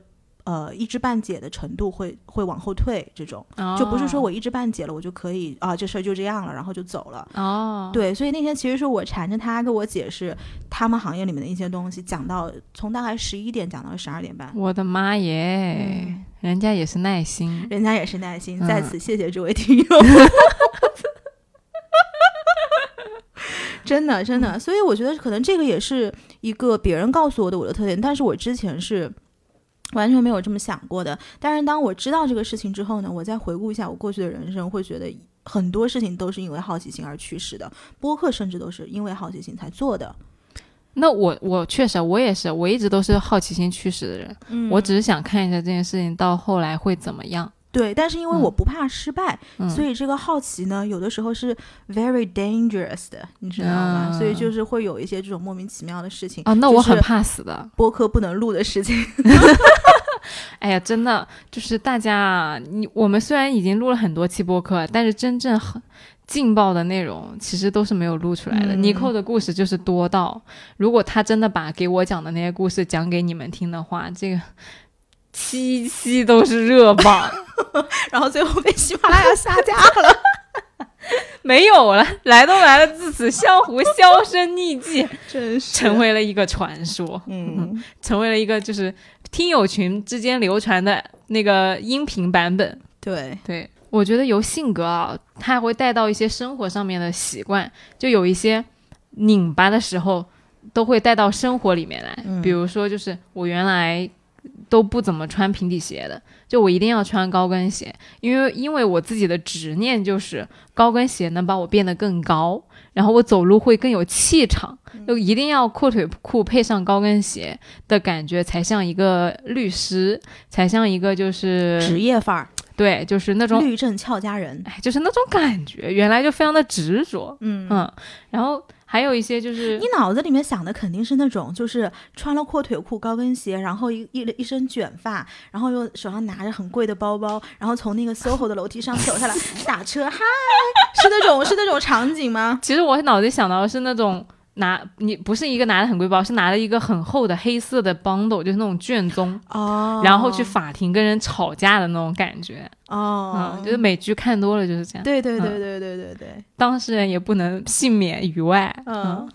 呃，一知半解的程度会会往后退，这种。就不是说我一知半解了，我就可以啊，这事儿就这样了，然后就走了。哦，对，所以那天其实是我缠着他跟我解释他们行业里面的一些东西，讲到从大概十一点讲到十二点半，我的妈耶，嗯。人家也是耐心。人家也是耐心，嗯。在此谢谢这位听友。真的，真的，所以我觉得可能这个也是一个别人告诉我的我的特点，但是我之前是完全没有这么想过的。但是当我知道这个事情之后呢，我再回顾一下我过去的人生，会觉得很多事情都是因为好奇心而驱使的，播客甚至都是因为好奇心才做的。那我我确实我也是，我一直都是好奇心驱使的人，嗯我只是想看一下这件事情到后来会怎么样。对，但是因为我嗯不怕失败，嗯，所以这个好奇呢，有的时候是 very dangerous 的，你知道吗？嗯所以就是会有一些这种莫名其妙的事情。啊，那我很怕死的。播客不能录的事情。哎呀，真的就是大家啊，你我们虽然已经录了很多期播客，但是真正很劲爆的内容其实都是没有录出来的。嗯尼寇的故事就是多到，如果他真的把给我讲的那些故事讲给你们听的话，这个期期都是热榜。然后最后被喜马拉雅下架了。没有了，来都来了，自此江湖销声匿迹，真是成为了一个传说，嗯，成为了一个就是听友群之间流传的那个音频版本。对，对，我觉得由性格啊，它会带到一些生活上面的习惯，就有一些拧巴的时候，都会带到生活里面来。嗯比如说，就是我原来都不怎么穿平底鞋的，就我一定要穿高跟鞋，因为因为我自己的执念就是高跟鞋能把我变得更高，然后我走路会更有气场，就一定要阔腿裤配上高跟鞋的感觉，才像一个律师，才像一个就是职业范儿，对，就是那种律政俏佳人。哎，就是那种感觉，原来就非常的执着，嗯。嗯，然后还有一些就是你脑子里面想的肯定是那种，就是穿了阔腿裤、高跟鞋，然后一一一身卷发，然后又手上拿着很贵的包包，然后从那个 SOHO 的楼梯上走下来 打车，嗨，是那种是那种场景吗？其实我脑子里想到的是那种拿你不是一个拿的很贵包，是拿了一个很厚的黑色的 bundle，就是那种卷宗，哦，然后去法庭跟人吵架的那种感觉，哦，嗯，就是美剧看多了就是这样，对对对对对对对，当事人也不能幸免于外，嗯。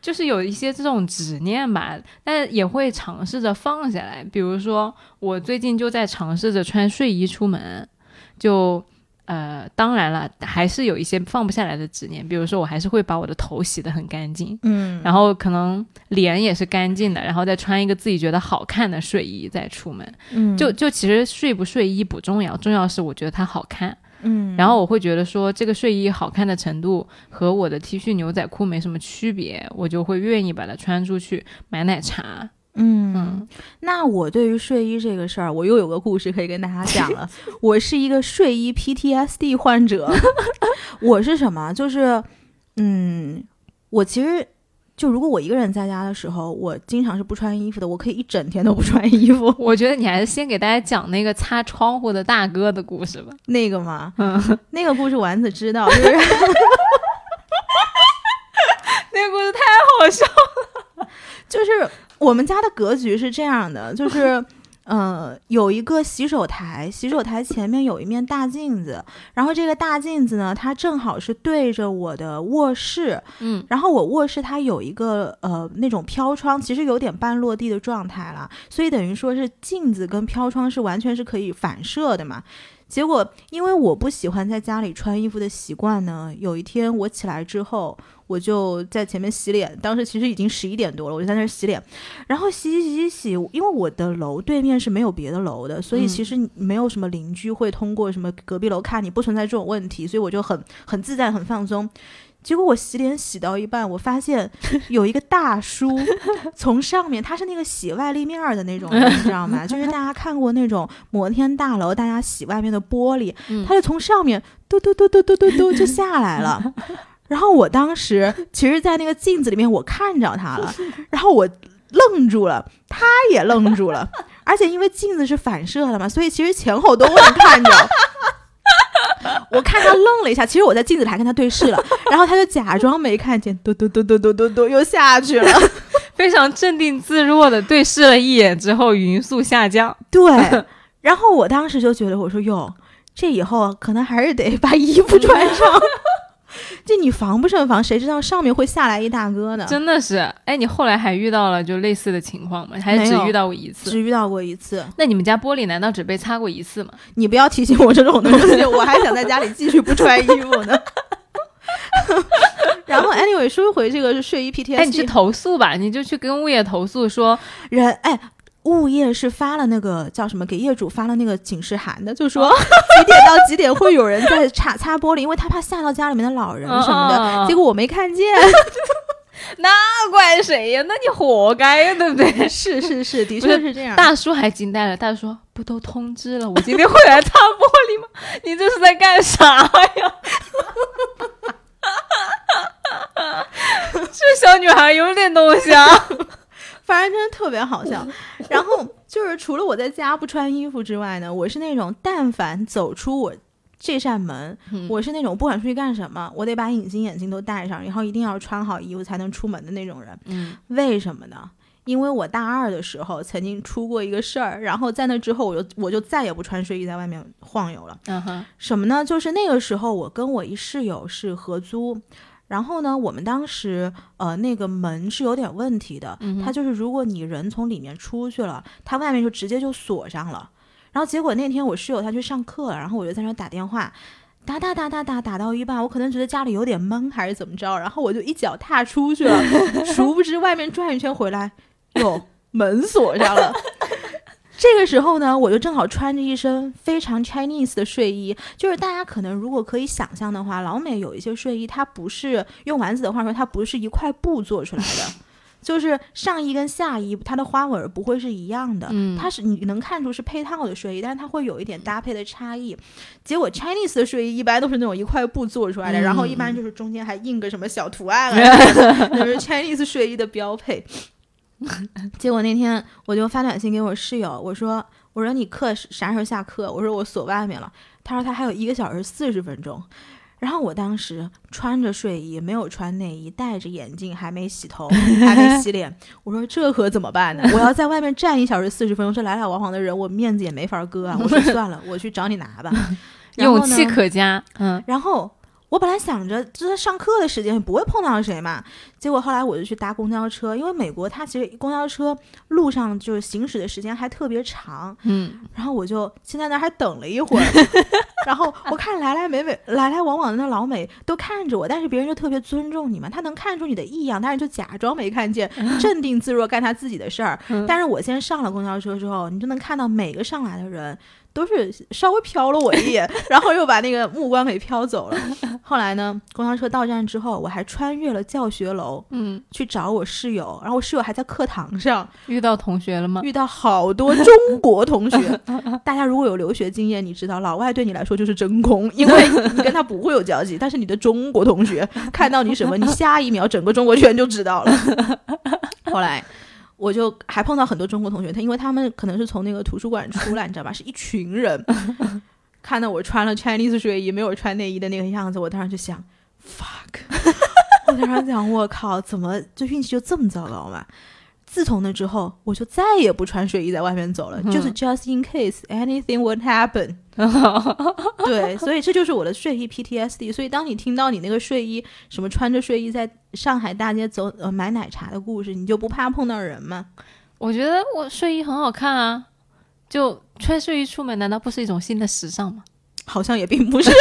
就是有一些这种执念吧，但也会尝试着放下来。比如说，我最近就在尝试着穿睡衣出门，就呃，当然了，还是有一些放不下来的执念。比如说，我还是会把我的头洗得很干净，嗯，然后可能脸也是干净的，然后再穿一个自己觉得好看的睡衣再出门。嗯就就其实睡不睡衣不重要，重要是我觉得它好看。嗯，然后我会觉得说这个睡衣好看的程度和我的 T 恤牛仔裤没什么区别，我就会愿意把它穿出去买奶茶。嗯嗯，那我对于睡衣这个事儿，我又有个故事可以跟大家讲了。我是一个睡衣 PTSD 患者。我是什么？就是，嗯，我其实就如果我一个人在家的时候，我经常是不穿衣服的，我可以一整天都不穿衣服。我觉得你还是先给大家讲那个擦窗户的大哥的故事吧。那个吗，嗯，那个故事丸子知道，就是那个故事太好笑了。就是我们家的格局是这样的，就是呃，有一个洗手台，洗手台前面有一面大镜子，然后这个大镜子呢，它正好是对着我的卧室，嗯，然后我卧室它有一个呃那种飘窗，其实有点半落地的状态了，所以等于说是镜子跟飘窗是完全是可以反射的嘛。结果因为我不喜欢在家里穿衣服的习惯呢，有一天我起来之后。我就在前面洗脸，当时其实已经十一点多了，我就在那儿洗脸，然后洗洗洗洗洗，因为我的楼对面是没有别的楼的，所以其实没有什么邻居会通过什么隔壁楼看你，不存在这种问题，所以我就很很自在很放松。结果我洗脸洗到一半，我发现有一个大叔 从上面，他是那个洗外立面的那种，你知道吗？就是大家看过那种摩天大楼，大家洗外面的玻璃，他就从上面嘟嘟嘟嘟嘟嘟嘟就下来了。然后我当时 其实，在那个镜子里面，我看着他了，然后我愣住了，他也愣住了，而且因为镜子是反射的嘛，所以其实前后都能看着。我看他愣了一下，其实我在镜子里还跟他对视了，然后他就假装没看见，嘟嘟嘟嘟嘟嘟嘟又下去了，非常镇定自若的对视了一眼之后，匀速下降。对，然后我当时就觉得，我说哟，这以后可能还是得把衣服穿上。这你防不胜防，谁知道上面会下来一大哥呢？真的是，哎，你后来还遇到了就类似的情况吗？还是只遇到过一次？只遇到过一次。那你们家玻璃难道只被擦过一次吗？你不要提醒我这种东西，我还想在家里继续不穿衣服呢。然后，anyway，说回这个睡衣 PTSD，哎，你去投诉吧，你就去跟物业投诉说人，哎。物业是发了那个叫什么，给业主发了那个警示函的，就说 几点到几点会有人在擦擦玻璃，因为他怕吓到家里面的老人什么的。结果我没看见，那怪谁呀？那你活该呀，对不对？是是是，的确是这样。大叔还惊呆了，大叔说：“不都通知了，我今天会来擦玻璃吗？你这是在干啥呀？”这小女孩有点东西啊。反正真的特别好笑，然后就是除了我在家不穿衣服之外呢，我是那种但凡走出我这扇门，我是那种不管出去干什么，我得把隐形眼镜都戴上，然后一定要穿好衣服才能出门的那种人。嗯，为什么呢？因为我大二的时候曾经出过一个事儿，然后在那之后我就我就再也不穿睡衣在外面晃悠了。嗯哼，什么呢？就是那个时候我跟我一室友是合租。然后呢，我们当时呃那个门是有点问题的，它就是如果你人从里面出去了，它外面就直接就锁上了。然后结果那天我室友他去上课了，然后我就在那打电话，打打打打打打到一半，我可能觉得家里有点闷还是怎么着，然后我就一脚踏出去了，殊不知外面转一圈回来，哟，门锁上了。这个时候呢，我就正好穿着一身非常 Chinese 的睡衣，就是大家可能如果可以想象的话，老美有一些睡衣，它不是用丸子的话说，它不是一块布做出来的，就是上衣跟下衣它的花纹不会是一样的，它是你能看出是配套的睡衣，但是它会有一点搭配的差异。结果 Chinese 的睡衣一般都是那种一块布做出来的，然后一般就是中间还印个什么小图案啊，那是 Chinese 睡衣的标配。结果那天我就发短信给我室友，我说：“我说你课啥时候下课？我说我锁外面了。”他说他还有一个小时四十分钟。然后我当时穿着睡衣，没有穿内衣，戴着眼镜，还没洗头，还没洗脸。我说这可怎么办呢？我要在外面站一小时四十分钟，这来来往往的人，我面子也没法搁啊。我说算了，我去找你拿吧。勇气可嘉，嗯。然后。我本来想着就是上课的时间不会碰到谁嘛，结果后来我就去搭公交车，因为美国它其实公交车路上就是行驶的时间还特别长，嗯，然后我就先在那儿还等了一会儿，然后我看来来美美来来往往的那老美都看着我，但是别人就特别尊重你嘛，他能看出你的异样，但是就假装没看见，镇定自若干他自己的事儿。但是我先上了公交车之后，你就能看到每个上来的人。都是稍微瞟了我一眼，然后又把那个目光给飘走了。后来呢，公交车到站之后，我还穿越了教学楼，嗯，去找我室友。然后我室友还在课堂上遇到同学了吗？遇到好多中国同学。大家如果有留学经验，你知道老外对你来说就是真空，因为 你跟他不会有交集。但是你的中国同学看到你什么，你下一秒整个中国圈就知道了。后来。我就还碰到很多中国同学，他因为他们可能是从那个图书馆出来，你知道吧？是一群人，看到我穿了 Chinese 睡衣，没有穿内衣的那个样子，我当时就想，fuck，我当时想，我靠，怎么这运气就这么糟糕嘛？自从那之后，我就再也不穿睡衣在外面走了，就是 just in case anything would happen。对，所以这就是我的睡衣 PTSD。所以当你听到你那个睡衣什么穿着睡衣在上海大街走呃买奶茶的故事，你就不怕碰到人吗？我觉得我睡衣很好看啊，就穿睡衣出门，难道不是一种新的时尚吗？好像也并不是。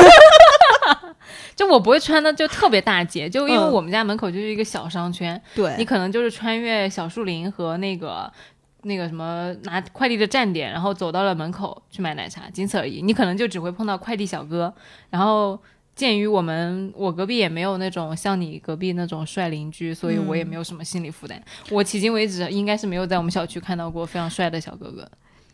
就我不会穿的就特别大街，就因为我们家门口就是一个小商圈，对你可能就是穿越小树林和那个那个什么拿快递的站点，然后走到了门口去买奶茶，仅此而已。你可能就只会碰到快递小哥，然后鉴于我们我隔壁也没有那种像你隔壁那种帅邻居，所以我也没有什么心理负担。我迄今为止应该是没有在我们小区看到过非常帅的小哥哥。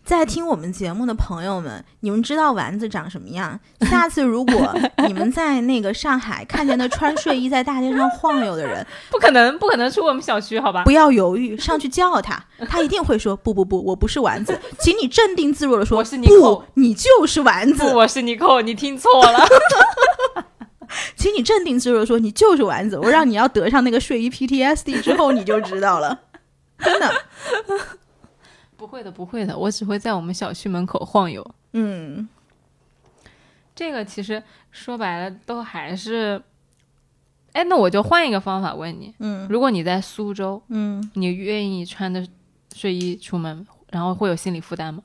在听我们节目的朋友们，你们知道丸子长什么样？下次如果你们在那个上海看见那穿睡衣在大街上晃悠的人，不可能，不可能出我们小区，好吧？不要犹豫，上去叫他，他一定会说不不不，我不是丸子，请你镇定自若的说，我是你不，你就是丸子，我是尼寇，你听错了，请你镇定自若的说，你就是丸子，我让你要得上那个睡衣 PTSD 之后，你就知道了，真的。不会的，不会的，我只会在我们小区门口晃悠。嗯，这个其实说白了都还是，哎，那我就换一个方法问你，嗯，如果你在苏州，嗯，你愿意穿的睡衣出门，然后会有心理负担吗？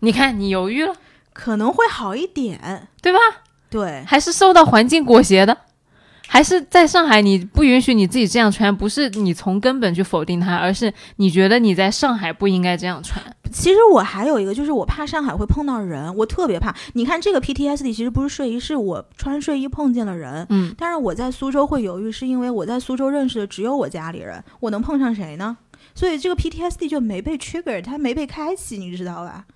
你看，你犹豫了，可能会好一点，对吧？对，还是受到环境裹挟的。还是在上海，你不允许你自己这样穿，不是你从根本去否定它，而是你觉得你在上海不应该这样穿。其实我还有一个，就是我怕上海会碰到人，我特别怕。你看这个 PTSD 其实不是睡衣，是我穿睡衣碰见了人。嗯，但是我在苏州会犹豫，是因为我在苏州认识的只有我家里人，我能碰上谁呢？所以这个 PTSD 就没被 trigger，它没被开启，你知道吧？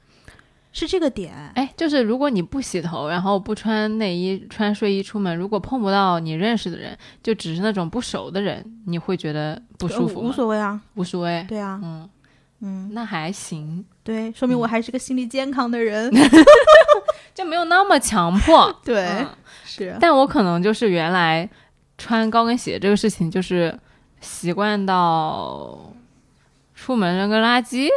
是这个点，哎，就是如果你不洗头，然后不穿内衣、穿睡衣出门，如果碰不到你认识的人，就只是那种不熟的人，你会觉得不舒服吗？无所谓啊，无所谓。对啊，嗯嗯，那还行。对，说明我还是个心理健康的人，就没有那么强迫。对，是。但我可能就是原来穿高跟鞋这个事情，就是习惯到出门扔个垃圾。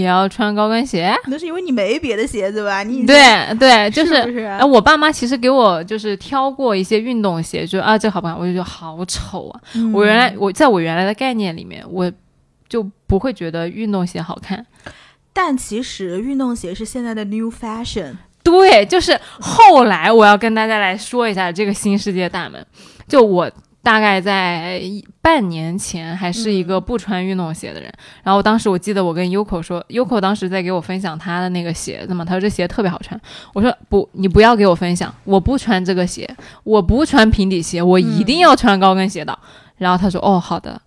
也要穿高跟鞋，那是因为你没别的鞋子吧？你对对，就是哎，我爸妈其实给我就是挑过一些运动鞋，就啊，这好不好？我就觉得好丑啊！我原来我在我原来的概念里面，我就不会觉得运动鞋好看。但其实运动鞋是现在的 new fashion。对，就是后来我要跟大家来说一下这个新世界大门，就我。大概在半年前，还是一个不穿运动鞋的人。然后当时我记得我跟 Uko 说，Uko 当时在给我分享他的那个鞋子嘛，他说这鞋特别好穿。我说不，你不要给我分享，我不穿这个鞋，我不穿平底鞋，我一定要穿高跟鞋的。然后他说哦，好的。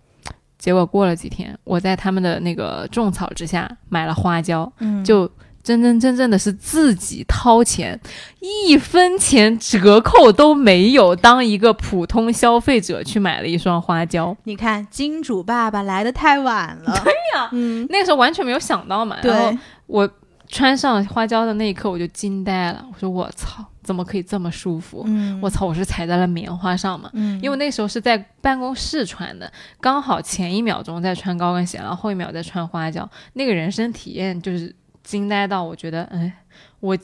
结果过了几天，我在他们的那个种草之下买了花椒，就。真真正正的是自己掏钱，一分钱折扣都没有，当一个普通消费者去买了一双花胶。你看，金主爸爸来的太晚了。对呀，嗯，那个时候完全没有想到嘛。然后，我穿上花胶的那一刻，我就惊呆了。我说：“我操，怎么可以这么舒服？嗯，我操，我是踩在了棉花上嘛。嗯，因为那时候是在办公室穿的，刚好前一秒钟在穿高跟鞋，然后后一秒在穿花胶，那个人生体验就是。惊呆到，我觉得，哎，我。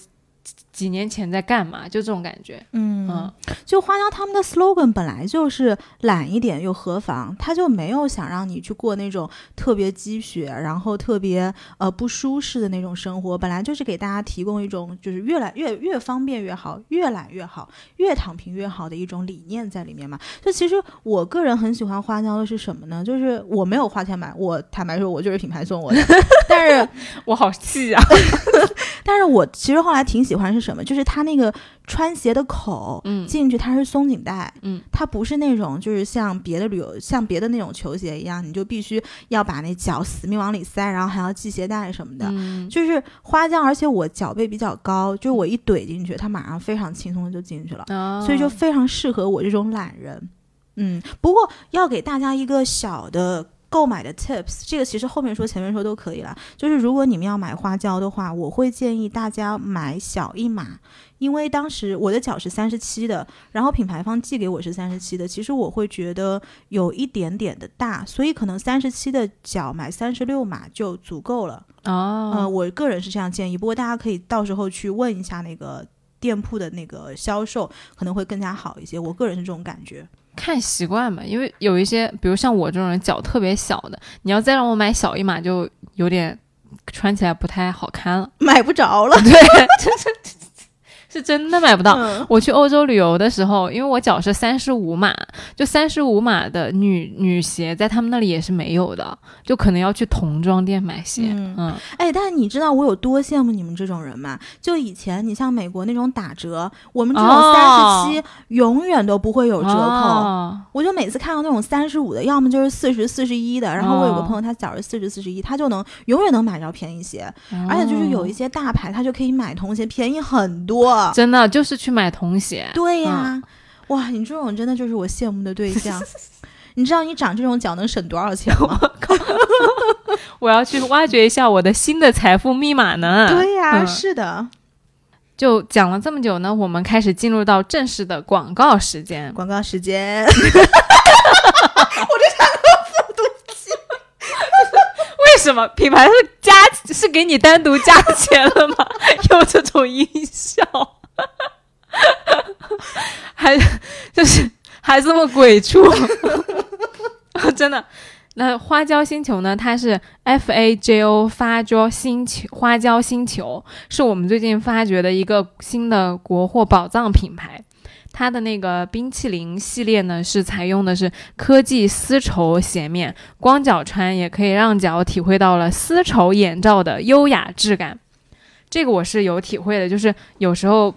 几年前在干嘛？就这种感觉，嗯，就花椒他们的 slogan 本来就是懒一点又何妨，他就没有想让你去过那种特别积雪，然后特别呃不舒适的那种生活，本来就是给大家提供一种就是越来越越方便越好，越懒越好，越躺平越好的一种理念在里面嘛。就其实我个人很喜欢花椒的是什么呢？就是我没有花钱买，我坦白说，我就是品牌送我的，但是我好气啊，但是我其实后来挺喜欢是什么？就是它那个穿鞋的口，嗯，进去它是松紧带，嗯，它不是那种就是像别的旅游像别的那种球鞋一样，你就必须要把那脚死命往里塞，然后还要系鞋带什么的，就是花匠。而且我脚背比较高，就我一怼进去，它马上非常轻松的就进去了，所以就非常适合我这种懒人。嗯，不过要给大家一个小的。购买的 tips，这个其实后面说前面说都可以了。就是如果你们要买花椒的话，我会建议大家买小一码，因为当时我的脚是三十七的，然后品牌方寄给我是三十七的，其实我会觉得有一点点的大，所以可能三十七的脚买三十六码就足够了。哦，呃，我个人是这样建议，不过大家可以到时候去问一下那个店铺的那个销售，可能会更加好一些。我个人是这种感觉。看习惯吧，因为有一些，比如像我这种人脚特别小的，你要再让我买小一码，就有点穿起来不太好看了。买不着了，对，是真的买不到。嗯我去欧洲旅游的时候，因为我脚是三十五码，就三十五码的女女鞋在他们那里也是没有的，就可能要去童装店买鞋。嗯嗯哎，但是你知道我有多羡慕你们这种人吗？就以前你像美国那种打折，我们这种哦三十七永远都不会有折扣。哦我就每次看到那种三十五的，要么就是四十、四十一的，然后我有个哦朋友他脚是四十、四十一，他就能永远能买着便宜鞋，而且就是有一哦些大牌，他就可以买童鞋，便宜很多。真的就是去买童鞋。对呀、嗯哇，你这种真的就是我羡慕的对象。你知道你长这种脚能省多少钱吗？我要去挖掘一下我的新的财富密码呢。对呀、嗯是的。就讲了这么久呢，我们开始进入到正式的广告时间。广告时间，为为什么品牌是加是给你单独加钱了吗？有这种音效，还就是还这么鬼畜，真的。那花椒星球呢？它是 F A J O 发椒星球，花椒星球是我们最近发掘的一个新的国货宝藏品牌。它的那个冰淇淋系列呢，是采用的是科技丝绸鞋面，光脚穿也可以让脚体会到了丝绸眼罩的优雅质感。这个我是有体会的，就是有时候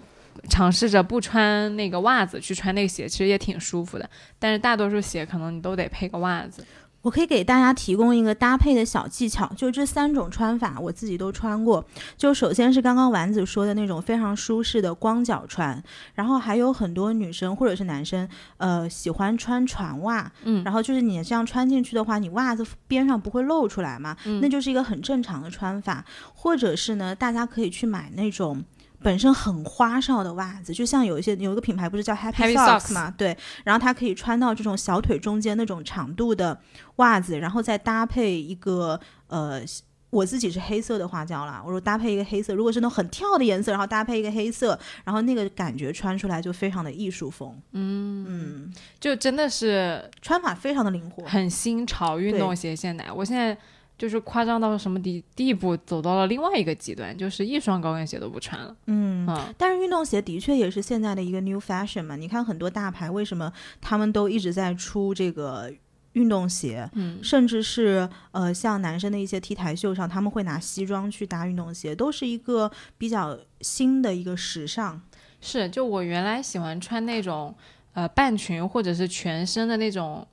尝试着不穿那个袜子去穿那个鞋，其实也挺舒服的。但是大多数鞋可能你都得配个袜子。我可以给大家提供一个搭配的小技巧，就这三种穿法，我自己都穿过。就首先是刚刚丸子说的那种非常舒适的光脚穿，然后还有很多女生或者是男生，呃，喜欢穿船袜，嗯然后就是你这样穿进去的话，你袜子边上不会露出来嘛，嗯那就是一个很正常的穿法。或者是呢，大家可以去买那种。本身很花哨的袜子，就像有一些有一个品牌不是叫 Happy, Socks 嘛，对，然后它可以穿到这种小腿中间那种长度的袜子，然后再搭配一个呃，我自己是黑色的花胶啦，我说搭配一个黑色，如果是那种很跳的颜色，然后搭配一个黑色，然后那个感觉穿出来就非常的艺术风，嗯嗯，就真的是穿法非常的灵活，很新潮运动鞋现在。我现在就是夸张到什么地地步，走到了另外一个极端，就是一双高跟鞋都不穿了。嗯。嗯，但是运动鞋的确也是现在的一个 new fashion 嘛，你看很多大牌为什么他们都一直在出这个运动鞋，嗯，甚至是呃像男生的一些 T 台秀上，他们会拿西装去搭运动鞋，都是一个比较新的一个时尚。是，就我原来喜欢穿那种呃半裙或者是全身的那种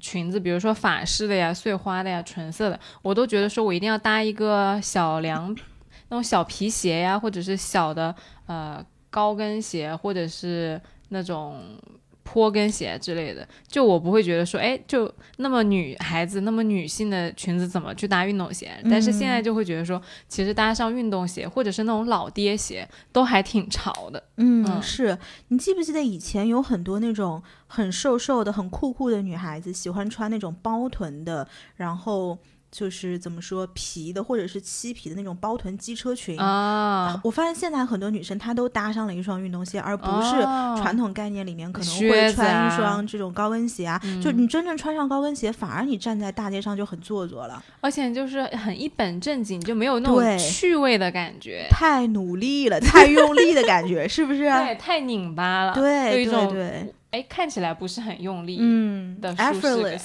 裙子，比如说法式的呀、碎花的呀、纯色的，我都觉得说我一定要搭一个小凉那种小皮鞋呀，或者是小的呃高跟鞋，或者是那种。坡跟鞋之类的，就我不会觉得说，哎，就那么女孩子那么女性的裙子怎么去搭运动鞋？但是现在就会觉得说，其实搭上运动鞋或者是那种老爹鞋都还挺潮的。嗯，嗯是你记不记得以前有很多那种很瘦瘦的、很酷酷的女孩子，喜欢穿那种包臀的，然后就是怎么说皮的或者是漆皮的那种包臀机车裙。啊，我发现现在很多女生她都搭上了一双运动鞋，而不是哦传统概念里面可能会穿一啊双这种高跟鞋啊。就你真正穿上高跟鞋，反而你站在大街上就很做作了。而且就是很一本正经，就没有那种趣味的感觉，太努力了，太用力的感觉，是不是？对，太拧巴了，对有一种对对，哎看起来不是很用力。嗯的，effortless。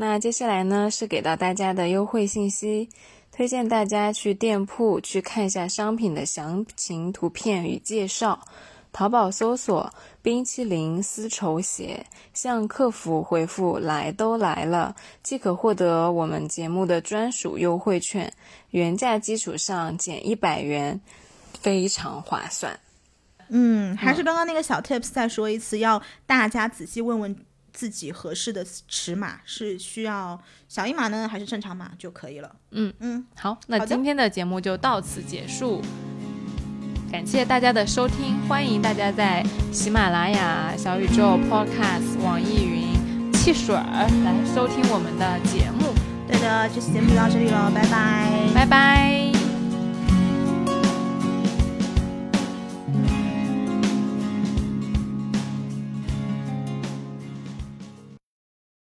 那接下来呢是给到大家的优惠信息，推荐大家去店铺去看一下商品的详情图片与介绍。淘宝搜索“冰淇淋丝绸鞋”，向客服回复“来都来了”，即可获得我们节目的专属优惠券，原价基础上减一百元，非常划算。嗯，还是刚刚那个小 tips 再说一次，要大家仔细问问自己合适的尺码，是需要小一码呢，还是正常码就可以了。嗯嗯，好，那今天的节目就到此结束，感谢大家的收听，欢迎大家在喜马拉雅、小宇宙、Podcast、网易云、汽水儿来收听我们的节目，对的，这期节目就到这里了，拜拜。拜拜。